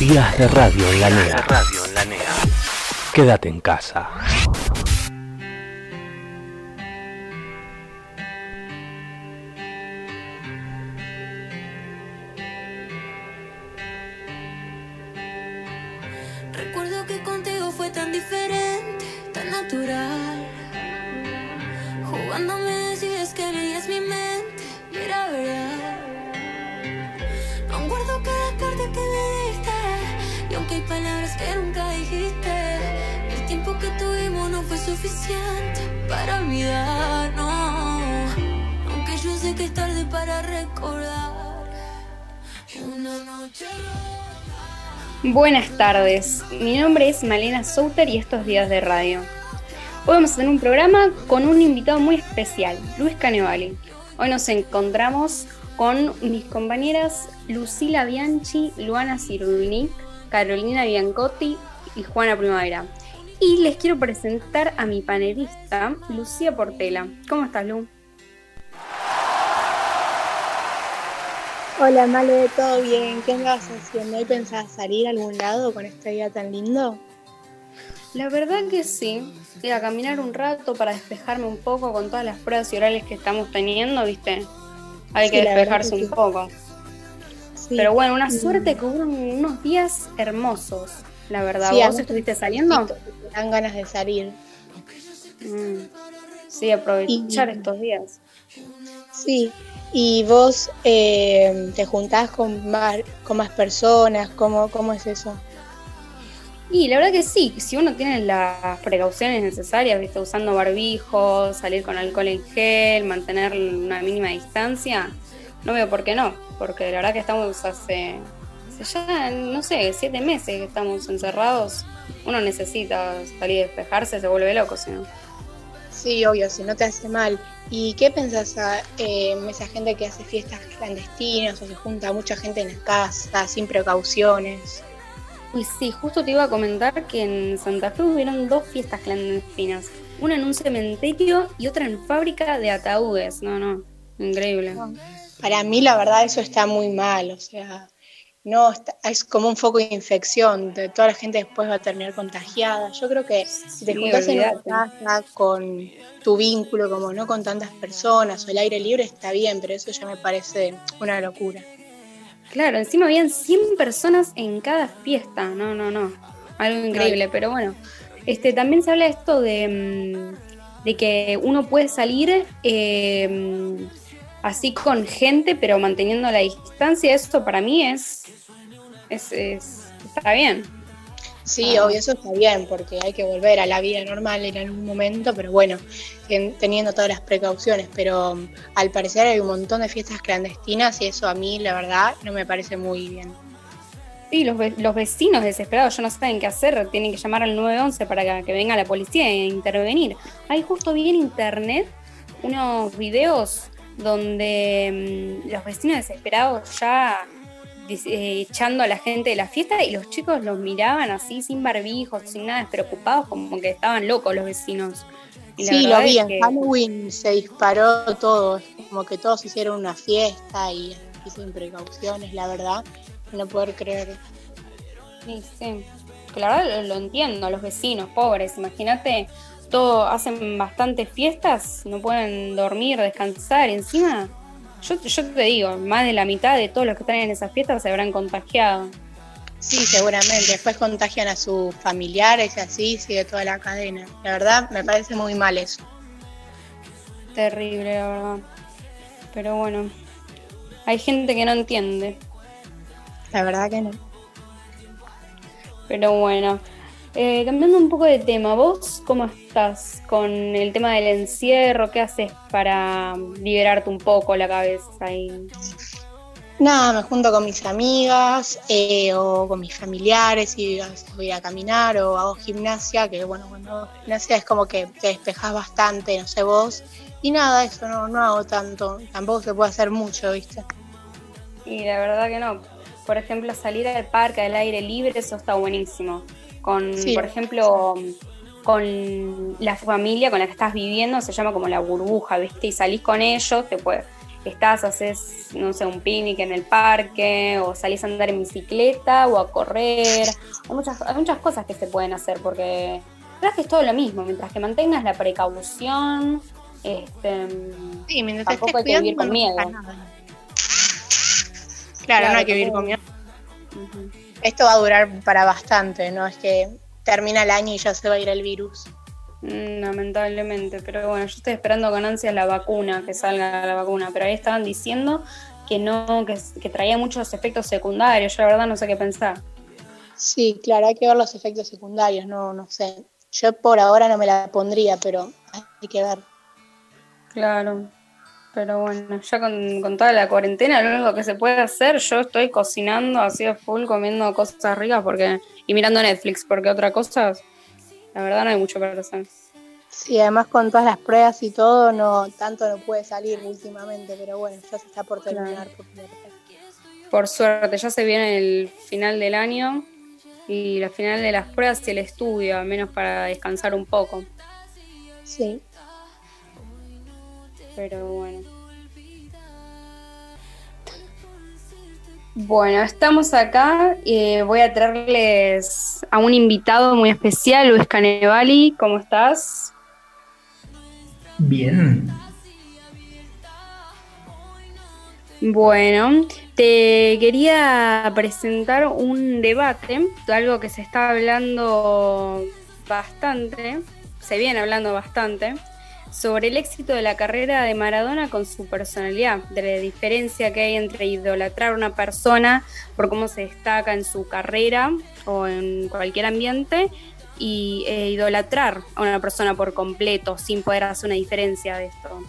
Días de radio en la NEA. Radio en la NEA. Quédate en casa. Recuerdo que contigo fue tan diferente, tan natural. Jugándome decías que leías mi mente y era verdad. Aún guardo suficiente para olvidarnos. Aunque yo sé que es tarde para recordar una noche. Buenas tardes, mi nombre es Malena Souter y estos días de radio. Hoy vamos a tener un programa con un invitado muy especial, Luis Canevali. Hoy nos encontramos con mis compañeras Lucila Bianchi, Luana Cirulnik, Carolina Biancotti y Juana Primavera. Y les quiero presentar a mi panelista, Lucía Portela. ¿Cómo estás, Lu? Hola, Male, ¿todo bien? ¿Qué andas haciendo? ¿Hoy pensás salir a algún lado con este día tan lindo? La verdad que sí. Ir a caminar un rato para despejarme un poco con todas las pruebas y orales que estamos teniendo, ¿viste? Hay que despejarse que un poco. Sí. Pero bueno, una Mm. suerte que hubo unos días hermosos, la verdad. Sí, ¿Vos estuviste saliendo? Me dan ganas de salir. Mm. Sí, aprovechar Y- estos días. Sí. ¿Y vos eh, te juntás con más, con más personas? ¿Cómo, ¿Cómo es eso? Y la verdad que sí, si uno tiene las precauciones necesarias, ¿viste? usando barbijo, salir con alcohol en gel, mantener una mínima distancia, no veo por qué no, porque la verdad que estamos hace ya, no sé, siete meses que estamos encerrados, uno necesita salir y despejarse, se vuelve loco, si no. Sí, obvio, si no te hace mal. ¿Y qué pensás a eh, esa gente que hace fiestas clandestinas o se junta mucha gente en la casa sin precauciones? Y sí, justo te iba a comentar que en Santa Fe hubieron dos fiestas clandestinas, una en un cementerio y otra en fábrica de ataúdes, no, no, increíble. Para mí, la verdad, eso está muy mal. O sea, no es como un foco de infección. De toda la gente después va a terminar contagiada. Yo creo que si te Sí, juntas en una casa con tu vínculo, como no con tantas personas o el aire libre, está bien, pero eso ya me parece una locura. Claro, encima habían 100 personas en cada fiesta. No, no, no. Algo increíble, pero bueno. Este, también se habla esto de, mm, de que uno puede salir eh, así con gente, pero manteniendo la distancia. Eso para mí es, es, es- está bien. Sí, Ah. obvio, eso está bien, porque hay que volver a la vida normal en algún momento, pero bueno, ten- teniendo todas las precauciones. Pero um, al parecer hay un montón de fiestas clandestinas y eso a mí, la verdad, no me parece muy bien. Sí, los, ve- los vecinos desesperados ya no saben qué hacer, tienen que llamar al 911 para que, que venga la policía e intervenir. Ahí justo vi en internet unos videos donde mm, los vecinos desesperados ya eh, echando a la gente de la fiesta y los chicos los miraban así sin barbijos, sin nada, despreocupados, como que estaban locos los vecinos. Y Sí, lo vi, en que- Halloween se disparó todo, como que todos hicieron una fiesta y, y sin precauciones, la verdad, no poder creer. Sí, sí. La verdad lo, lo entiendo, los vecinos pobres, imagínate, todo, hacen bastantes fiestas, no pueden dormir, descansar, encima, yo, yo te digo, más de la mitad de todos los que están en esas fiestas se habrán contagiado. Sí, seguramente, después contagian a sus familiares y así sigue toda la cadena. La verdad, me parece muy mal eso. Terrible, la verdad. Pero bueno, hay gente que no entiende. La verdad que no. Pero bueno, eh, cambiando un poco de tema, ¿vos cómo estás con el tema del encierro? ¿Qué haces para liberarte un poco la cabeza ahí? Nada, me junto con mis amigas eh, o con mis familiares y voy a caminar o hago gimnasia, que bueno, cuando hago gimnasia es como que te despejas bastante, no sé vos. Y nada, eso no, no hago tanto, tampoco se puede hacer mucho, ¿viste? Y la verdad que no. Por ejemplo, salir al parque al aire libre, eso está buenísimo. Con, Sí. por ejemplo, con la familia con la que estás viviendo, se llama como la burbuja, ¿viste? Y salís con ellos, te puede, estás, haces, no sé, un picnic en el parque, o salís a andar en bicicleta, o a correr. Hay muchas, hay muchas cosas que se pueden hacer, porque que es todo lo mismo, mientras que mantengas la precaución, este, Sí, mientras Tampoco estés hay que vivir con no miedo. nada. Claro, no hay que vivir con miedo. Esto va a durar para bastante, no es que termina el año y ya se va a ir el virus. Mm, Lamentablemente, pero bueno, yo estoy esperando con ansias la vacuna, que salga la vacuna, pero ahí estaban diciendo que no, que, que traía muchos efectos secundarios, yo la verdad no sé qué pensar. Sí, claro, hay que ver los efectos secundarios, no, no sé. Yo por ahora no me la pondría, pero hay que ver. Claro, pero bueno, ya con, con toda la cuarentena, lo único que se puede hacer, yo estoy cocinando así a full, comiendo cosas ricas porque y mirando Netflix, porque otra cosa, la verdad no hay mucho para hacer. Sí, además con todas las pruebas y todo, no tanto no puede salir últimamente, pero bueno, ya se está por terminar. por suerte. Por suerte, ya se viene el final del año y la final de las pruebas y el estudio, al menos para descansar un poco. Sí. Pero bueno. Bueno, estamos acá. eh, voy a traerles a un invitado muy especial, Luis Canevali. ¿Cómo estás? Bien, Bueno, te quería presentar un debate, algo que se está hablando bastante, se viene hablando bastante, sobre el éxito de la carrera de Maradona con su personalidad, de la diferencia que hay entre idolatrar a una persona por cómo se destaca en su carrera o en cualquier ambiente y eh, idolatrar a una persona por completo sin poder hacer una diferencia de esto.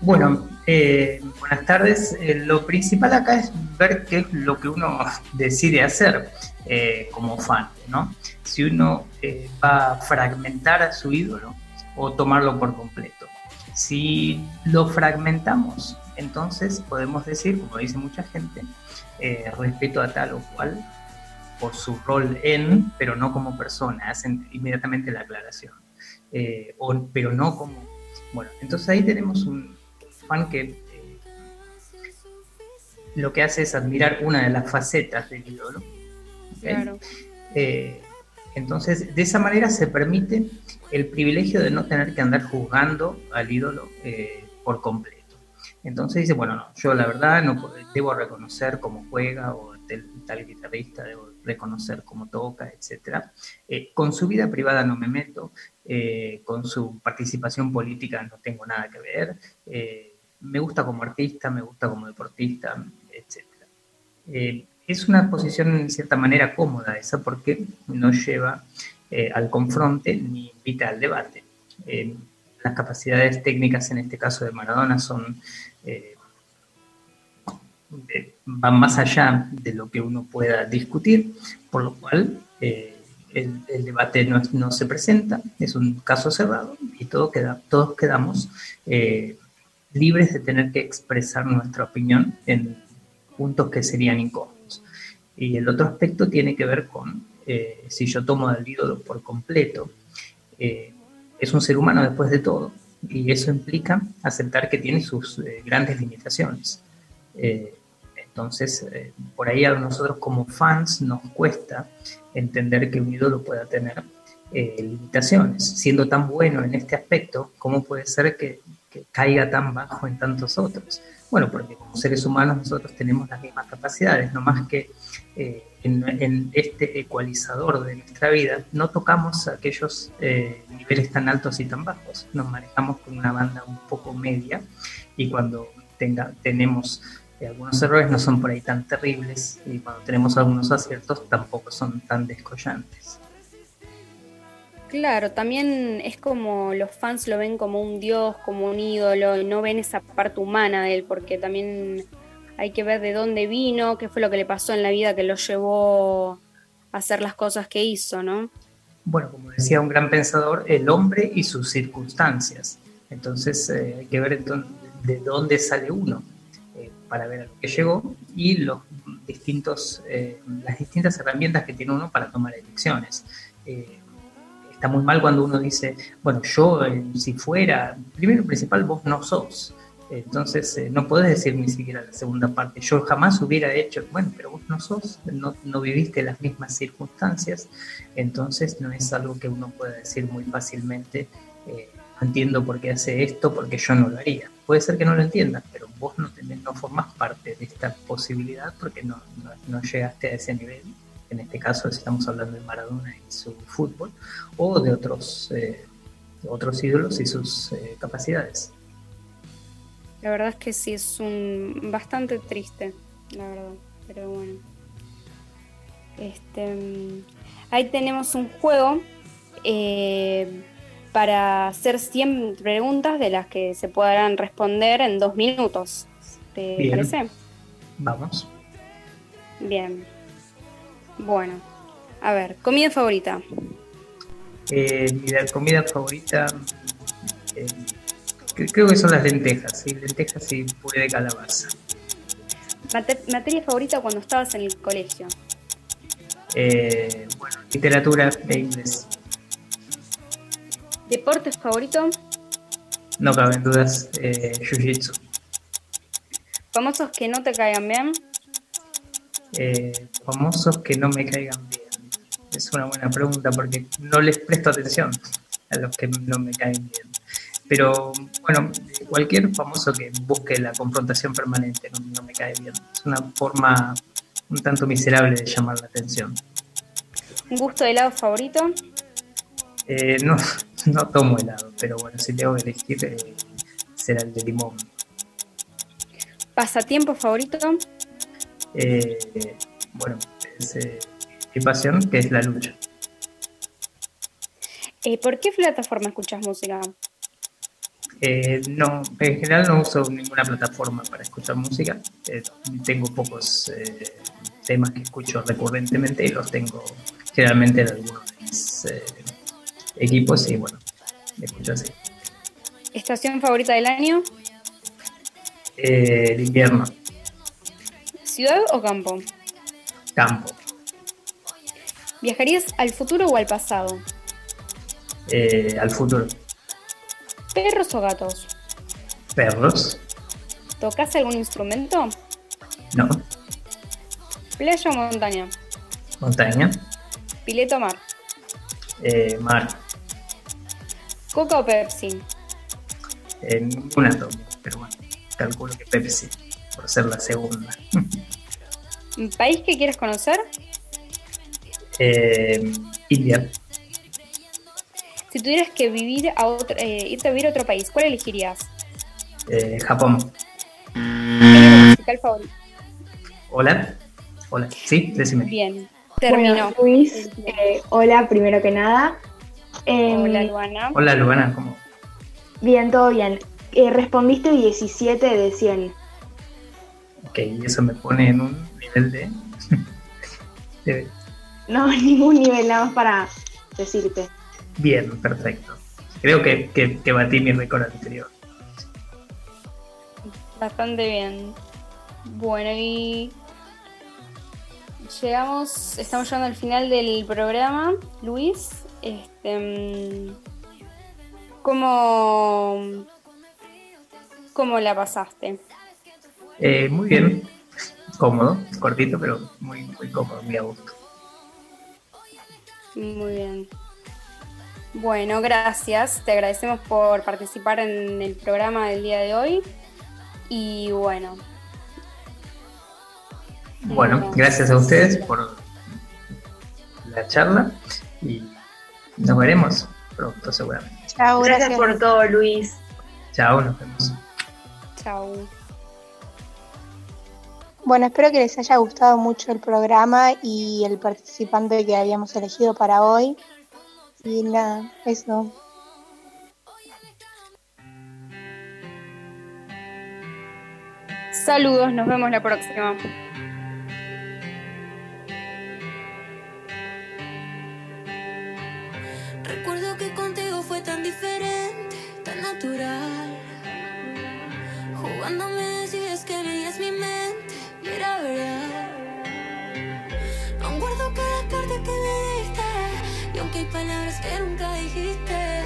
bueno, eh, buenas tardes. Eh, lo principal acá es ver qué es lo que uno decide hacer eh, como fan, ¿no? Si uno eh, va a fragmentar a su ídolo o tomarlo por completo. Si lo fragmentamos, entonces podemos decir, como dice mucha gente, eh, respeto a tal o cual por su rol en, pero no como persona, hacen inmediatamente la aclaración. O- pero no como... Bueno, entonces ahí tenemos un fan que lo que hace es admirar una de las facetas del ídolo. Eh, entonces, de esa manera se permite el privilegio de no tener que andar juzgando al ídolo eh, por completo. Entonces dice, bueno, no, yo la verdad no debo reconocer cómo juega o tel- tal guitarrista, debo reconocer cómo toca, etcétera. Eh, con su vida privada no me meto, eh, con su participación política no tengo nada que ver, me gusta como artista, me gusta como deportista, etcétera. Es una posición en cierta manera cómoda esa porque no lleva eh, al confronte ni invita al debate. Eh, las capacidades técnicas en este caso de Maradona son eh, van más allá de lo que uno pueda discutir, por lo cual el, debate no, se presenta, es un caso cerrado y todos quedamos libres de tener que expresar nuestra opinión en puntos que serían incómodos. Y el otro aspecto tiene que ver con eh, si yo tomo al ídolo por completo, eh, es un ser humano después de todo, y eso implica aceptar que tiene sus eh, grandes limitaciones. Entonces, por ahí a nosotros como fans nos cuesta entender que un ídolo pueda tener limitaciones. Siendo tan bueno en este aspecto, ¿cómo puede ser que, que caiga tan bajo en tantos otros? Bueno, porque como seres humanos nosotros tenemos las mismas capacidades, no más que eh, en, este ecualizador de nuestra vida no tocamos aquellos eh, niveles tan altos y tan bajos. Nos manejamos con una banda un poco media y cuando tenga, tenemos eh, algunos errores no son por ahí tan terribles y cuando tenemos algunos aciertos tampoco son tan descollantes. Claro, también es como los fans lo ven como un dios, como un ídolo, y no ven esa parte humana de él, porque también hay que ver de dónde vino, qué fue lo que le pasó en la vida que lo llevó a hacer las cosas que hizo, ¿no? Bueno, como decía un gran pensador, el hombre y sus circunstancias. Entonces eh, hay que ver de dónde sale uno eh, para ver a lo que llegó y los distintos, eh, las distintas herramientas que tiene uno para tomar elecciones. Eh, está muy mal cuando uno dice, bueno, yo eh, si fuera, primero y principal, vos no sos. Entonces eh, no podés decir ni siquiera la segunda parte. Yo jamás hubiera hecho, bueno, pero vos no sos, no, no viviste las mismas circunstancias, entonces no es algo que uno pueda decir muy fácilmente. Eh, entiendo por qué hace esto, porque yo no lo haría. Puede ser que no lo entiendas, pero vos no, tenés, no formás parte de esta posibilidad porque no, no, no llegaste a ese nivel en este caso si estamos hablando de Maradona y su fútbol, o de otros, eh, otros ídolos y sus eh, capacidades. La verdad es que sí, es un bastante triste, la verdad, pero bueno. Este, mm, ahí tenemos un juego eh, para hacer 100 preguntas de las que se podrán responder en dos minutos. ¿Te Bien. parece? Vamos. Bien. Bueno, a ver, comida favorita. Eh, mi comida favorita, eh, cre- creo que son las lentejas, ¿sí? lentejas y puré de calabaza. Mate- materia favorita cuando estabas en el colegio. Eh, bueno, literatura e inglés. Deporte favorito. No caben dudas, eh, jiu-jitsu. Famosos que no te caigan bien. Eh, famosos que no me caigan bien. Es una buena pregunta porque no les presto atención a los que no me caen bien. Pero bueno, cualquier famoso que busque la confrontación permanente no, no me cae bien. Es una forma un tanto miserable de llamar la atención. Un gusto de helado favorito. Eh, no, no tomo helado, pero bueno, si tengo que elegir eh, será el de limón. Pasatiempo favorito. Eh, bueno, es eh, mi pasión, que es la lucha. Eh, ¿Por qué plataforma escuchas música? Eh, no, en general no uso ninguna plataforma para escuchar música. Eh, tengo pocos eh, temas que escucho recurrentemente y los tengo generalmente en algunos de mis eh, equipos y bueno, escucho así. Estación favorita del año. Eh, el invierno, Ciudad o campo. campo, ¿Viajarías al futuro o al pasado? eh, al futuro, ¿Perros o gatos? perros, ¿Tocas algún instrumento? no, ¿Playa o montaña? montaña, ¿Pileta o mar? eh, mar, ¿Coca o Pepsi? eh, ninguna tomo, pero bueno, calculo que Pepsi, por ser la segunda. ¿Un país que quieres conocer? Eh, India, Si tuvieras que vivir a otro, eh, irte a vivir a otro país, ¿cuál elegirías? eh, Japón. ¿Género musical favorito? Hola, hola, sí, decime. Bien, terminó. Bueno, Luis, eh, hola primero que nada. Em, Hola, Luana. Hola, Luana, ¿cómo? Bien, todo bien. Eh, respondiste 17 de 100. Ok, y eso me pone en un nivel de... de- No, ningún nivel, nada más para decirte. Bien, perfecto. Creo que, que, que batí mi récord anterior. Bastante bien. Bueno, y llegamos, estamos llegando al final del programa. Luis, este, mm, ¿cómo, cómo la pasaste? Eh, muy bien, cómodo, cortito, pero muy, muy cómodo, muy a gusto. Muy bien. Bueno, gracias. Te agradecemos por participar en el programa del día de hoy. Y bueno, Bueno, gracias a ustedes por la charla y nos veremos pronto seguramente. Chao, Gracias gracias. por todo, Luis. Chao, nos vemos. chao. Bueno, espero que les haya gustado mucho el programa y el participante que habíamos elegido para hoy. Y nada, eso. Saludos, nos vemos la próxima. Recuerdo que contigo fue tan diferente, tan natural. Jugando palabras que nunca dijiste.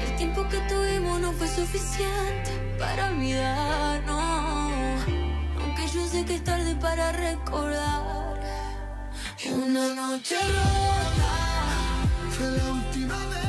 El tiempo que tuvimos no fue suficiente para olvidarnos. Aunque yo sé que es tarde para recordar. Una noche rota fue la última vez.